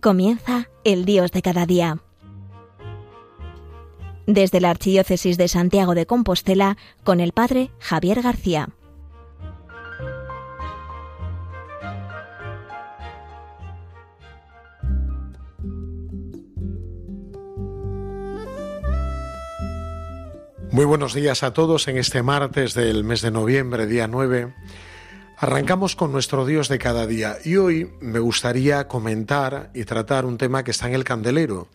Comienza el Dios de cada día. Desde la Archidiócesis de Santiago de Compostela, con el Padre Javier García. Muy buenos días a todos en este martes del mes de noviembre, día 9. Arrancamos con nuestro Dios de cada día y hoy me gustaría comentar y tratar un tema que está en el candelero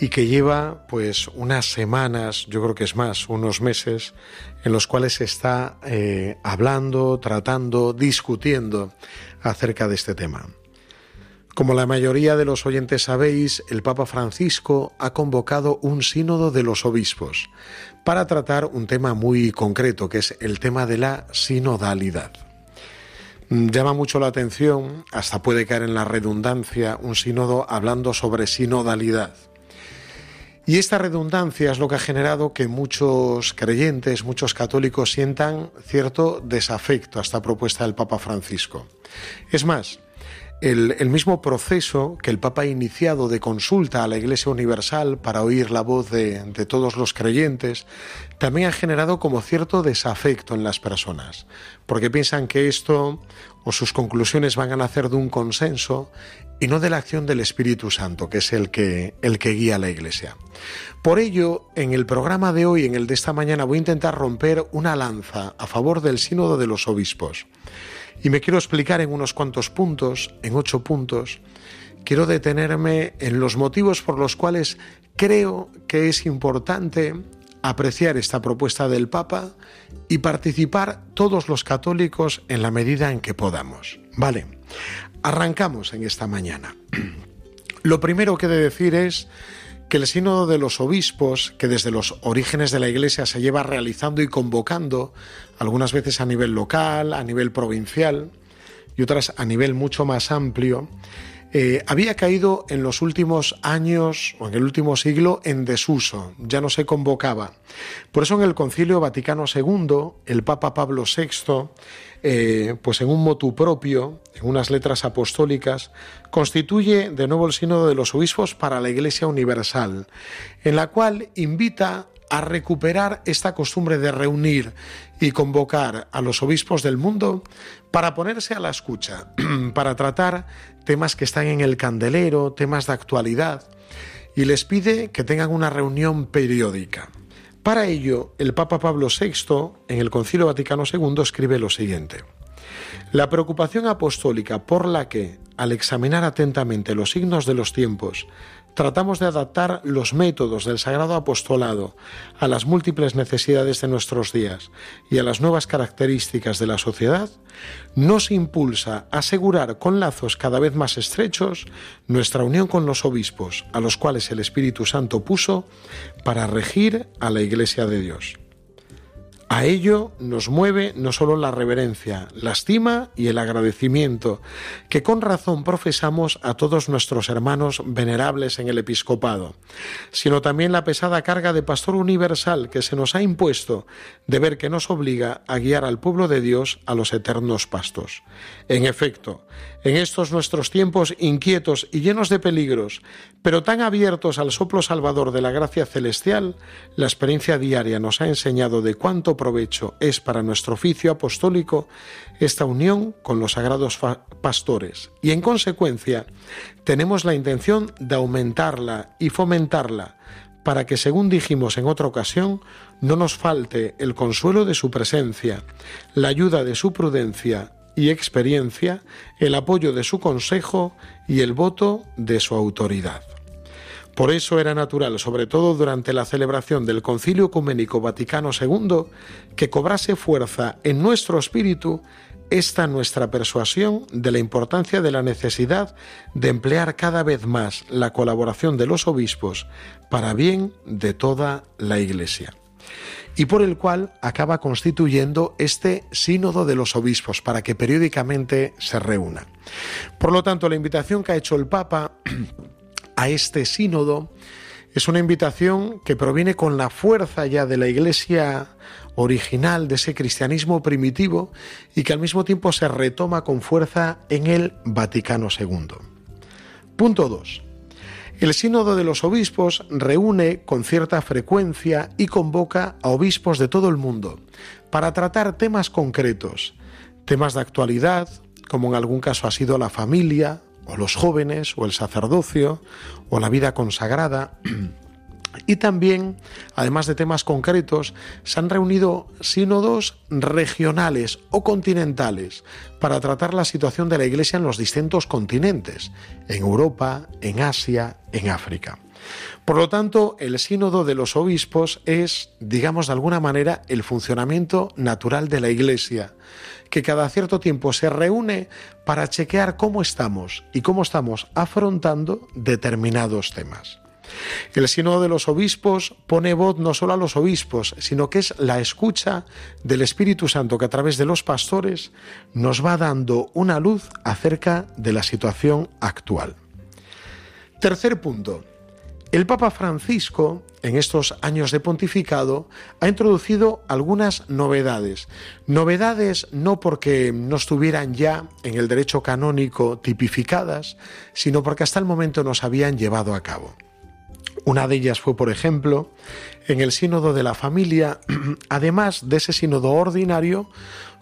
y que lleva pues unas semanas, yo creo que es más, unos meses, en los cuales se está eh, hablando, tratando, discutiendo acerca de este tema. Como la mayoría de los oyentes sabéis, el Papa Francisco ha convocado un sínodo de los obispos para tratar un tema muy concreto, que es el tema de la sinodalidad. Mm, llama mucho la atención, hasta puede caer en la redundancia, un sínodo hablando sobre sinodalidad. Y esta redundancia es lo que ha generado que muchos creyentes, muchos católicos sientan cierto desafecto a esta propuesta del Papa Francisco. Es más, el, mismo proceso que el Papa ha iniciado de consulta a la Iglesia Universal para oír la voz de, todos los creyentes, también ha generado como cierto desafecto en las personas, porque piensan que esto o sus conclusiones van a nacer de un consenso y no de la acción del Espíritu Santo, que es el que, el que guía a la Iglesia. Por ello, en el programa de hoy, en el de esta mañana, voy a intentar romper una lanza a favor del sínodo de los obispos. Y me quiero explicar en unos cuantos puntos, en ocho puntos. Quiero detenerme en los motivos por los cuales creo que es importante apreciar esta propuesta del Papa y participar todos los católicos en la medida en que podamos. Vale, arrancamos en esta mañana. Lo primero que he de decir es que el sínodo de los obispos, que desde los orígenes de la Iglesia se lleva realizando y convocando, algunas veces a nivel local, a nivel provincial y otras a nivel mucho más amplio, eh, había caído en los últimos años o en el último siglo en desuso, ya no se convocaba. Por eso en el Concilio Vaticano II, el Papa Pablo VI, eh, pues en un motu propio, en unas letras apostólicas, constituye de nuevo el Sínodo de los Obispos para la Iglesia Universal, en la cual invita a recuperar esta costumbre de reunir y convocar a los obispos del mundo para ponerse a la escucha, para tratar temas que están en el candelero, temas de actualidad, y les pide que tengan una reunión periódica. Para ello, el Papa Pablo VI, en el Concilio Vaticano II, escribe lo siguiente. La preocupación apostólica por la que, al examinar atentamente los signos de los tiempos, tratamos de adaptar los métodos del Sagrado Apostolado a las múltiples necesidades de nuestros días y a las nuevas características de la sociedad, nos impulsa a asegurar con lazos cada vez más estrechos nuestra unión con los obispos, a los cuales el Espíritu Santo puso para regir a la Iglesia de Dios. A ello nos mueve no solo la reverencia, la estima y el agradecimiento que con razón profesamos a todos nuestros hermanos venerables en el episcopado, sino también la pesada carga de pastor universal que se nos ha impuesto de ver que nos obliga a guiar al pueblo de Dios a los eternos pastos. En efecto, en estos nuestros tiempos inquietos y llenos de peligros, pero tan abiertos al soplo salvador de la gracia celestial, la experiencia diaria nos ha enseñado de cuánto provecho es para nuestro oficio apostólico esta unión con los sagrados pastores y en consecuencia tenemos la intención de aumentarla y fomentarla para que, según dijimos en otra ocasión, no nos falte el consuelo de su presencia, la ayuda de su prudencia y experiencia, el apoyo de su consejo y el voto de su autoridad. Por eso era natural, sobre todo durante la celebración del Concilio Ecuménico Vaticano II, que cobrase fuerza en nuestro espíritu esta nuestra persuasión de la importancia de la necesidad de emplear cada vez más la colaboración de los obispos para bien de toda la Iglesia y por el cual acaba constituyendo este sínodo de los obispos para que periódicamente se reúnan. Por lo tanto, la invitación que ha hecho el Papa a este sínodo es una invitación que proviene con la fuerza ya de la Iglesia original, de ese cristianismo primitivo, y que al mismo tiempo se retoma con fuerza en el Vaticano II. Punto 2. El Sínodo de los Obispos reúne con cierta frecuencia y convoca a obispos de todo el mundo para tratar temas concretos, temas de actualidad, como en algún caso ha sido la familia, o los jóvenes, o el sacerdocio, o la vida consagrada. Y también, además de temas concretos, se han reunido sínodos regionales o continentales para tratar la situación de la Iglesia en los distintos continentes, en Europa, en Asia, en África. Por lo tanto, el sínodo de los obispos es, digamos de alguna manera, el funcionamiento natural de la Iglesia, que cada cierto tiempo se reúne para chequear cómo estamos y cómo estamos afrontando determinados temas. El sínodo de los obispos pone voz no solo a los obispos, sino que es la escucha del Espíritu Santo que a través de los pastores nos va dando una luz acerca de la situación actual. Tercer punto. El Papa Francisco, en estos años de pontificado, ha introducido algunas novedades. Novedades no porque no estuvieran ya en el derecho canónico tipificadas, sino porque hasta el momento nos habían llevado a cabo. Una de ellas fue, por ejemplo, en el sínodo de la familia, además de ese sínodo ordinario,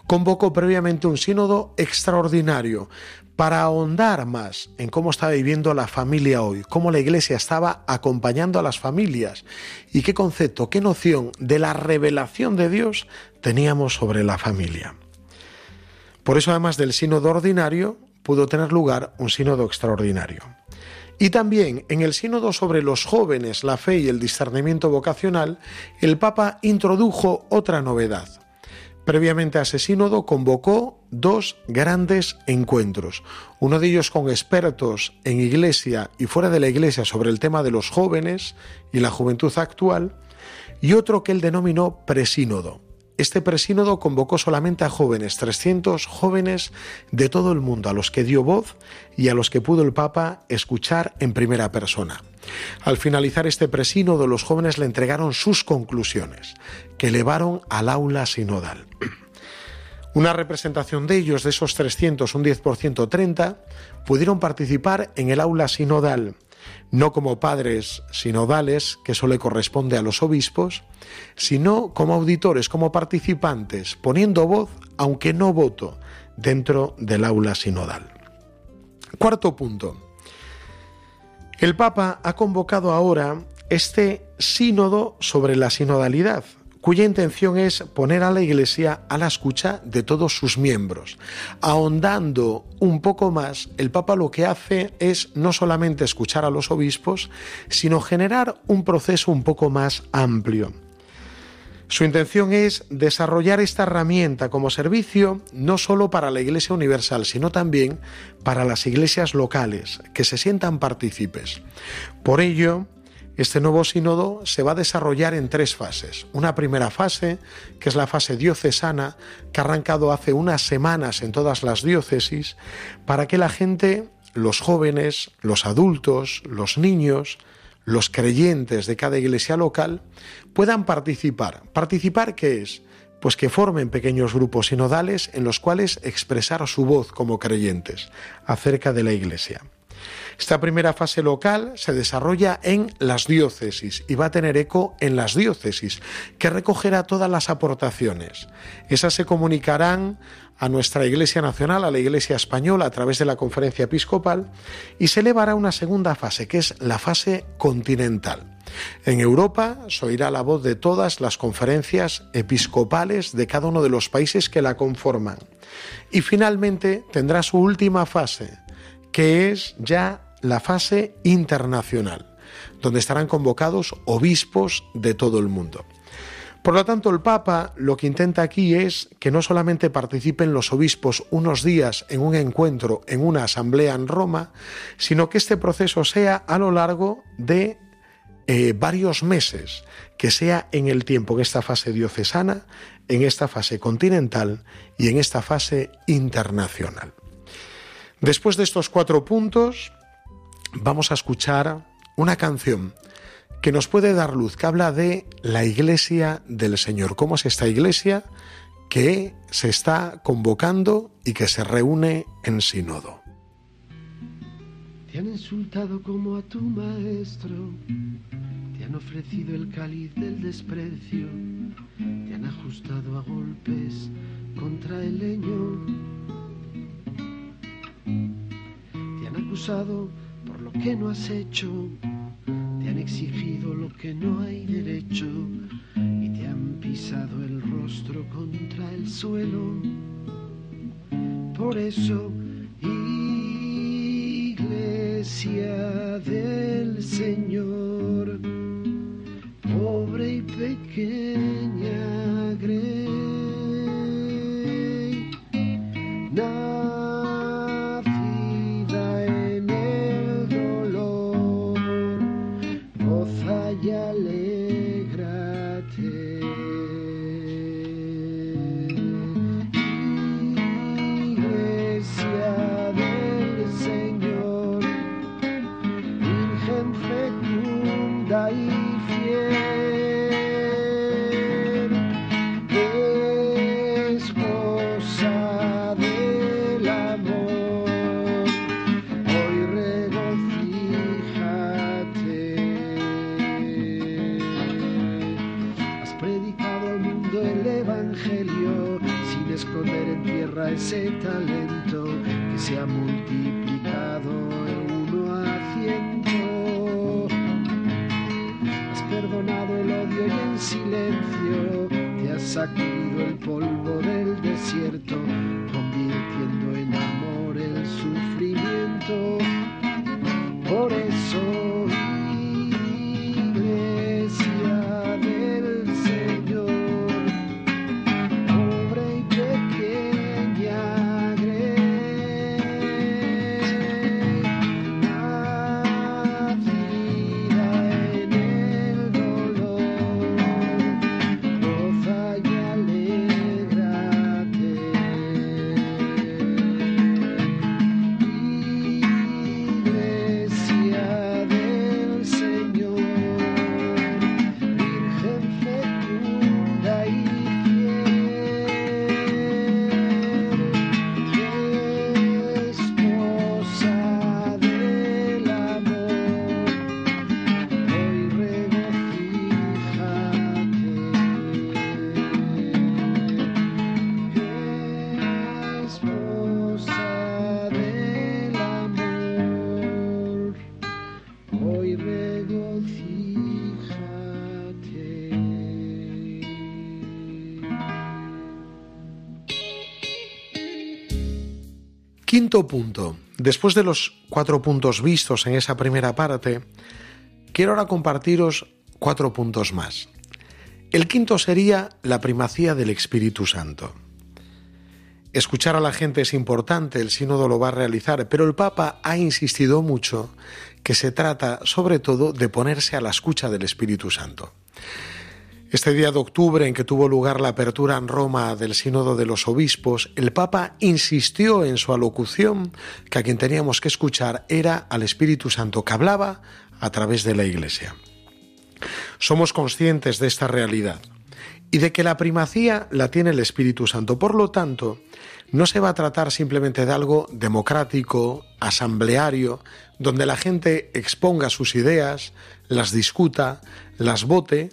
convocó previamente un sínodo extraordinario para ahondar más en cómo estaba viviendo la familia hoy, cómo la iglesia estaba acompañando a las familias y qué concepto, qué noción de la revelación de Dios teníamos sobre la familia. Por eso, además del sínodo ordinario, pudo tener lugar un sínodo extraordinario. Y también en el sínodo sobre los jóvenes, la fe y el discernimiento vocacional, el Papa introdujo otra novedad. Previamente a ese sínodo convocó dos grandes encuentros, uno de ellos con expertos en iglesia y fuera de la iglesia sobre el tema de los jóvenes y la juventud actual, y otro que él denominó presínodo, este presínodo convocó solamente a jóvenes, 300 jóvenes de todo el mundo, a los que dio voz y a los que pudo el Papa escuchar en primera persona. Al finalizar este presínodo, los jóvenes le entregaron sus conclusiones, que elevaron al aula sinodal. Una representación de ellos, de esos 300, un 10%, 30, pudieron participar en el aula sinodal no como padres sinodales, que eso le corresponde a los obispos, sino como auditores, como participantes, poniendo voz, aunque no voto, dentro del aula sinodal. Cuarto punto. El Papa ha convocado ahora este sínodo sobre la sinodalidad, cuya intención es poner a la Iglesia a la escucha de todos sus miembros. Ahondando un poco más, el Papa lo que hace es no solamente escuchar a los obispos, sino generar un proceso un poco más amplio. Su intención es desarrollar esta herramienta como servicio no solo para la Iglesia Universal, sino también para las iglesias locales, que se sientan partícipes. Por ello, este nuevo sínodo se va a desarrollar en tres fases. Una primera fase, que es la fase diocesana, que ha arrancado hace unas semanas en todas las diócesis, para que la gente, los jóvenes, los adultos, los niños, los creyentes de cada iglesia local, puedan participar. ¿Participar qué es? Pues que formen pequeños grupos sinodales en los cuales expresar su voz como creyentes acerca de la iglesia. Esta primera fase local se desarrolla en las diócesis y va a tener eco en las diócesis, que recogerá todas las aportaciones. Esas se comunicarán a nuestra Iglesia Nacional, a la Iglesia Española, a través de la conferencia episcopal, y se elevará una segunda fase, que es la fase continental. En Europa se oirá la voz de todas las conferencias episcopales de cada uno de los países que la conforman. Y finalmente tendrá su última fase, que es ya la fase internacional, donde estarán convocados obispos de todo el mundo. Por lo tanto, el Papa lo que intenta aquí es que no solamente participen los obispos unos días en un encuentro, en una asamblea en Roma, sino que este proceso sea a lo largo de eh, varios meses, que sea en el tiempo, en esta fase diocesana, en esta fase continental y en esta fase internacional. Después de estos cuatro puntos, vamos a escuchar una canción que nos puede dar luz, que habla de la iglesia del Señor. ¿Cómo es esta iglesia que se está convocando y que se reúne en sínodo? Te han insultado como a tu maestro, te han ofrecido el cáliz del desprecio, te han ajustado a golpes contra el leño, acusado por lo que no has hecho, te han exigido lo que no hay derecho y te han pisado el rostro contra el suelo. Por eso, iglesia del Señor, pobre y pequeña grey, tierra ese talento que se ha multiplicado en uno a ciento. Has perdonado el odio y en silencio te has sacudido el polvo del desierto, convirtiendo en amor el sufrimiento. Por eso, Quinto punto. Después de los cuatro puntos vistos en esa primera parte, quiero ahora compartiros cuatro puntos más. El quinto sería la primacía del Espíritu Santo. Escuchar a la gente es importante, el sínodo lo va a realizar, pero el Papa ha insistido mucho que se trata sobre todo de ponerse a la escucha del Espíritu Santo. Este día de octubre en que tuvo lugar la apertura en Roma del Sínodo de los Obispos, el Papa insistió en su alocución que a quien teníamos que escuchar era al Espíritu Santo que hablaba a través de la Iglesia. Somos conscientes de esta realidad y de que la primacía la tiene el Espíritu Santo. Por lo tanto, no se va a tratar simplemente de algo democrático, asambleario, donde la gente exponga sus ideas, las discuta, las vote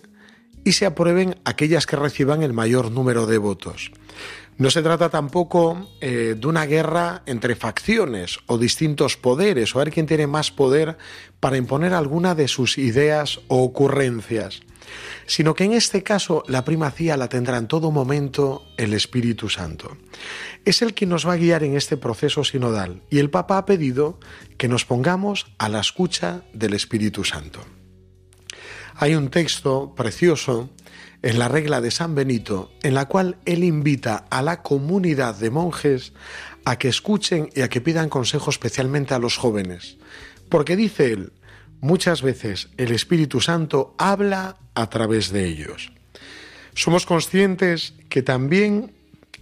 y se aprueben aquellas que reciban el mayor número de votos. No se trata tampoco eh, de una guerra entre facciones o distintos poderes o a ver quién tiene más poder para imponer alguna de sus ideas o ocurrencias, sino que en este caso la primacía la tendrá en todo momento el Espíritu Santo. Es el que nos va a guiar en este proceso sinodal y el Papa ha pedido que nos pongamos a la escucha del Espíritu Santo. Hay un texto precioso en la regla de San Benito en la cual él invita a la comunidad de monjes a que escuchen y a que pidan consejo especialmente a los jóvenes. Porque dice él, muchas veces el Espíritu Santo habla a través de ellos. Somos conscientes que también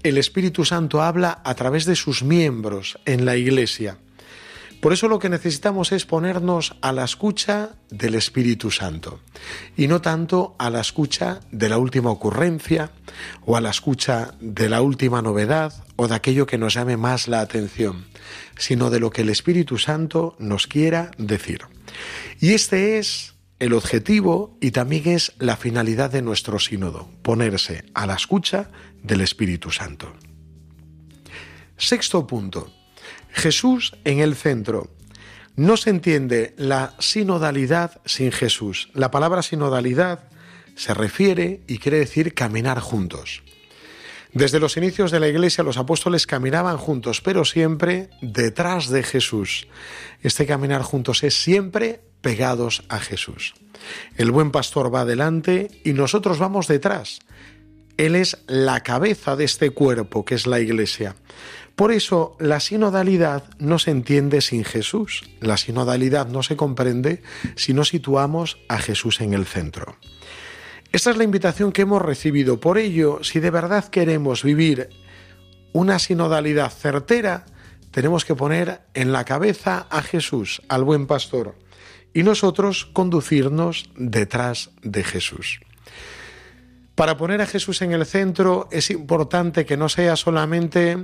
el Espíritu Santo habla a través de sus miembros en la Iglesia. Por eso lo que necesitamos es ponernos a la escucha del Espíritu Santo y no tanto a la escucha de la última ocurrencia o a la escucha de la última novedad o de aquello que nos llame más la atención, sino de lo que el Espíritu Santo nos quiera decir. Y este es el objetivo y también es la finalidad de nuestro sínodo, ponerse a la escucha del Espíritu Santo. Sexto punto. Jesús en el centro. No se entiende la sinodalidad sin Jesús. La palabra sinodalidad se refiere y quiere decir caminar juntos. Desde los inicios de la Iglesia los apóstoles caminaban juntos, pero siempre detrás de Jesús. Este caminar juntos es siempre pegados a Jesús. El buen pastor va adelante y nosotros vamos detrás. Él es la cabeza de este cuerpo que es la Iglesia. Por eso la sinodalidad no se entiende sin Jesús. La sinodalidad no se comprende si no situamos a Jesús en el centro. Esta es la invitación que hemos recibido. Por ello, si de verdad queremos vivir una sinodalidad certera, tenemos que poner en la cabeza a Jesús, al buen pastor, y nosotros conducirnos detrás de Jesús. Para poner a Jesús en el centro es importante que no sea solamente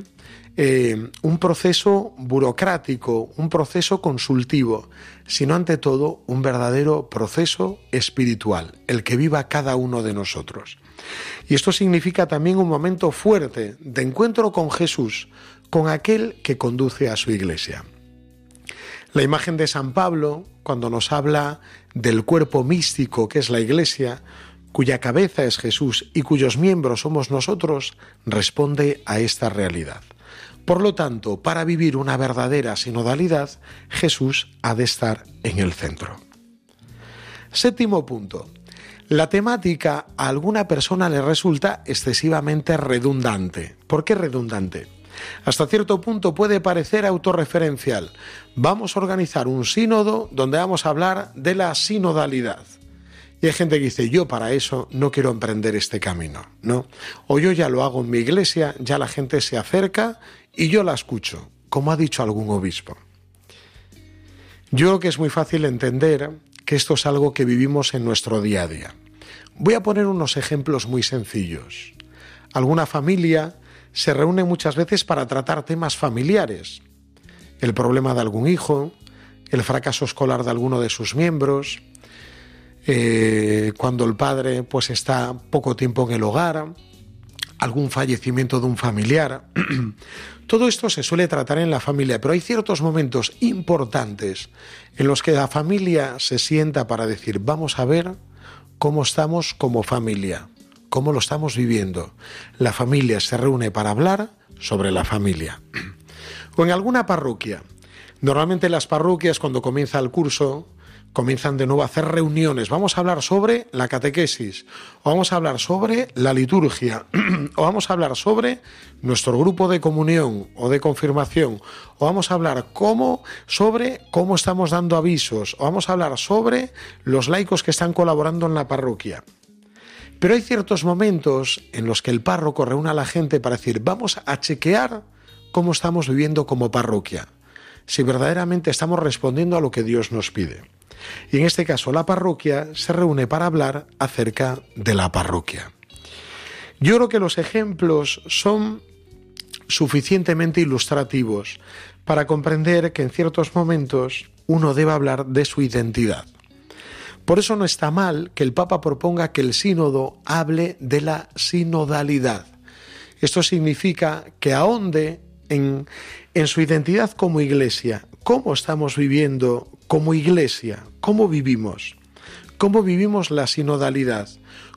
eh, un proceso burocrático, un proceso consultivo, sino ante todo un verdadero proceso espiritual, el que viva cada uno de nosotros. Y esto significa también un momento fuerte de encuentro con Jesús, con aquel que conduce a su iglesia. La imagen de San Pablo, cuando nos habla del cuerpo místico que es la iglesia, cuya cabeza es Jesús y cuyos miembros somos nosotros, responde a esta realidad. Por lo tanto, para vivir una verdadera sinodalidad, Jesús ha de estar en el centro. Séptimo punto. La temática a alguna persona le resulta excesivamente redundante. ¿Por qué redundante? Hasta cierto punto puede parecer autorreferencial. Vamos a organizar un sínodo donde vamos a hablar de la sinodalidad. Y hay gente que dice, yo para eso no quiero emprender este camino, ¿no? O yo ya lo hago en mi iglesia, ya la gente se acerca y yo la escucho, como ha dicho algún obispo. Yo creo que es muy fácil entender que esto es algo que vivimos en nuestro día a día. Voy a poner unos ejemplos muy sencillos. Alguna familia se reúne muchas veces para tratar temas familiares. El problema de algún hijo, el fracaso escolar de alguno de sus miembros, eh, cuando el padre pues está poco tiempo en el hogar, algún fallecimiento de un familiar. Todo esto se suele tratar en la familia, pero hay ciertos momentos importantes en los que la familia se sienta para decir, vamos a ver cómo estamos como familia, cómo lo estamos viviendo. La familia se reúne para hablar sobre la familia. O en alguna parroquia. Normalmente las parroquias cuando comienza el curso comienzan de nuevo a hacer reuniones. Vamos a hablar sobre la catequesis, o vamos a hablar sobre la liturgia, o vamos a hablar sobre nuestro grupo de comunión o de confirmación, o vamos a hablar cómo, sobre cómo estamos dando avisos, o vamos a hablar sobre los laicos que están colaborando en la parroquia. Pero hay ciertos momentos en los que el párroco reúne a la gente para decir, vamos a chequear cómo estamos viviendo como parroquia, si verdaderamente estamos respondiendo a lo que Dios nos pide. Y en este caso la parroquia se reúne para hablar acerca de la parroquia. Yo creo que los ejemplos son suficientemente ilustrativos para comprender que en ciertos momentos uno debe hablar de su identidad. Por eso no está mal que el Papa proponga que el sínodo hable de la sinodalidad. Esto significa que ahonde en, en su identidad como iglesia, cómo estamos viviendo como iglesia, cómo vivimos, cómo vivimos la sinodalidad,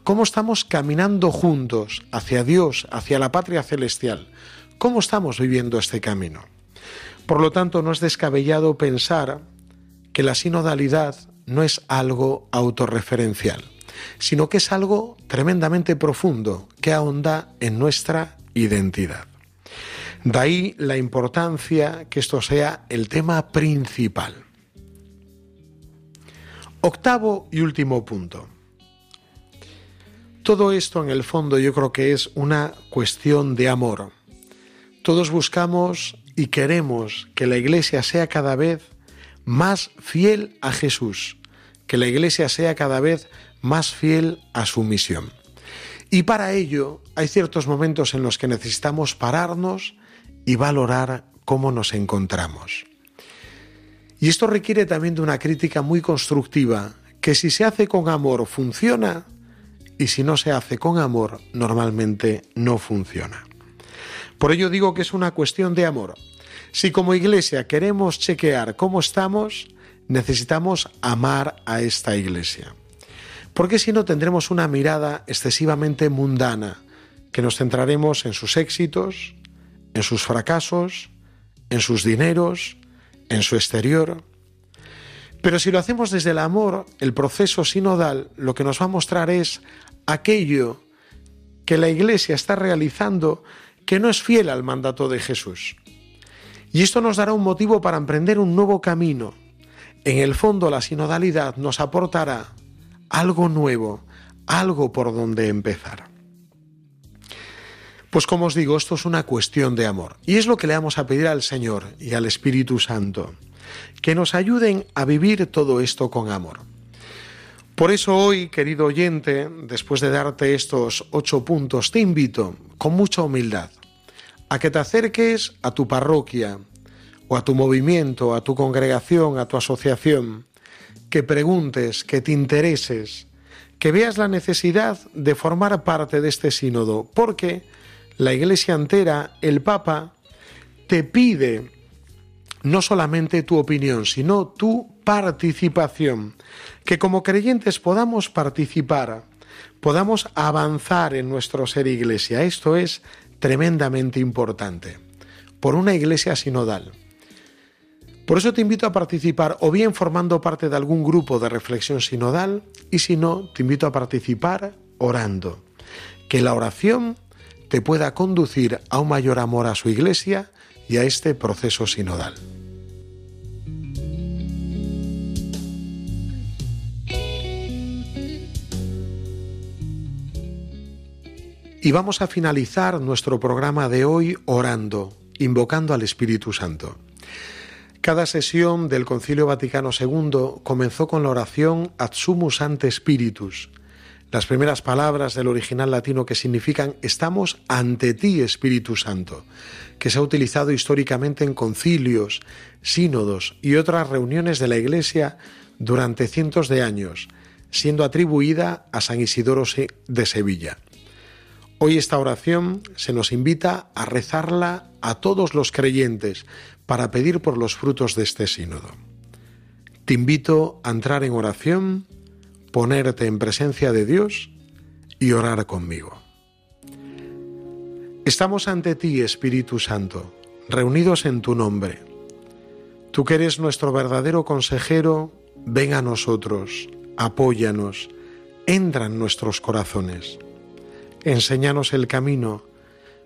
cómo estamos caminando juntos hacia Dios, hacia la patria celestial, cómo estamos viviendo este camino. Por lo tanto, no es descabellado pensar que la sinodalidad no es algo autorreferencial, sino que es algo tremendamente profundo que ahonda en nuestra identidad. De ahí la importancia que esto sea el tema principal. Octavo y último punto. Todo esto en el fondo yo creo que es una cuestión de amor. Todos buscamos y queremos que la Iglesia sea cada vez más fiel a Jesús, que la Iglesia sea cada vez más fiel a su misión. Y para ello hay ciertos momentos en los que necesitamos pararnos y valorar cómo nos encontramos. Y esto requiere también de una crítica muy constructiva, que si se hace con amor funciona y si no se hace con amor normalmente no funciona. Por ello digo que es una cuestión de amor. Si como iglesia queremos chequear cómo estamos, necesitamos amar a esta iglesia. Porque si no tendremos una mirada excesivamente mundana, que nos centraremos en sus éxitos, en sus fracasos, en sus dineros, en su exterior. Pero si lo hacemos desde el amor, el proceso sinodal lo que nos va a mostrar es aquello que la Iglesia está realizando que no es fiel al mandato de Jesús. Y esto nos dará un motivo para emprender un nuevo camino. En el fondo la sinodalidad nos aportará algo nuevo, algo por donde empezar. Pues como os digo, esto es una cuestión de amor. Y es lo que le vamos a pedir al Señor y al Espíritu Santo, que nos ayuden a vivir todo esto con amor. Por eso hoy, querido oyente, después de darte estos ocho puntos, te invito, con mucha humildad, a que te acerques a tu parroquia, o a tu movimiento, a tu congregación, a tu asociación, que preguntes, que te intereses, que veas la necesidad de formar parte de este sínodo, porque la Iglesia entera, el Papa, te pide no solamente tu opinión, sino tu participación, que como creyentes podamos participar, podamos avanzar en nuestro ser iglesia. Esto es tremendamente importante, por una iglesia sinodal. Por eso te invito a participar o bien formando parte de algún grupo de reflexión sinodal y si no, te invito a participar orando. Que la oración te pueda conducir a un mayor amor a su iglesia y a este proceso sinodal. Y vamos a finalizar nuestro programa de hoy orando, invocando al Espíritu Santo. Cada sesión del Concilio Vaticano II comenzó con la oración Ad sumus ante Spiritus, las primeras palabras del original latino que significan estamos ante ti, Espíritu Santo, que se ha utilizado históricamente en concilios, sínodos y otras reuniones de la Iglesia durante cientos de años, siendo atribuida a San Isidoro de Sevilla. Hoy esta oración se nos invita a rezarla a todos los creyentes para pedir por los frutos de este sínodo. Te invito a entrar en oración ponerte en presencia de Dios y orar conmigo. Estamos ante ti, Espíritu Santo, reunidos en tu nombre. Tú que eres nuestro verdadero consejero, ven a nosotros, apóyanos, entra en nuestros corazones. Enséñanos el camino,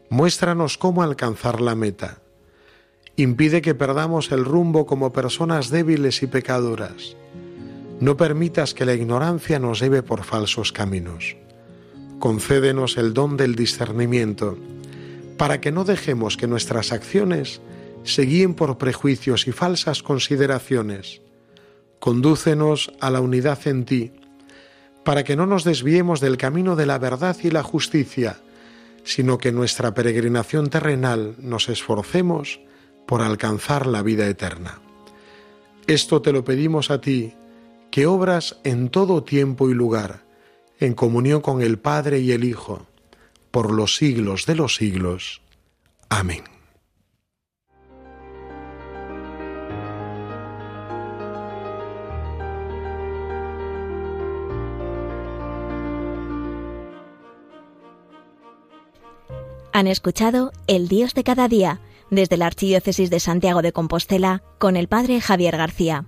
muéstranos cómo alcanzar la meta. Impide que perdamos el rumbo como personas débiles y pecadoras no permitas que la ignorancia nos lleve por falsos caminos. Concédenos el don del discernimiento, para que no dejemos que nuestras acciones se guíen por prejuicios y falsas consideraciones. Condúcenos a la unidad en ti, para que no nos desviemos del camino de la verdad y la justicia, sino que en nuestra peregrinación terrenal nos esforcemos por alcanzar la vida eterna. Esto te lo pedimos a ti, que obras en todo tiempo y lugar, en comunión con el Padre y el Hijo, por los siglos de los siglos. Amén. Han escuchado El Dios de cada día desde la Archidiócesis de Santiago de Compostela con el Padre Javier García.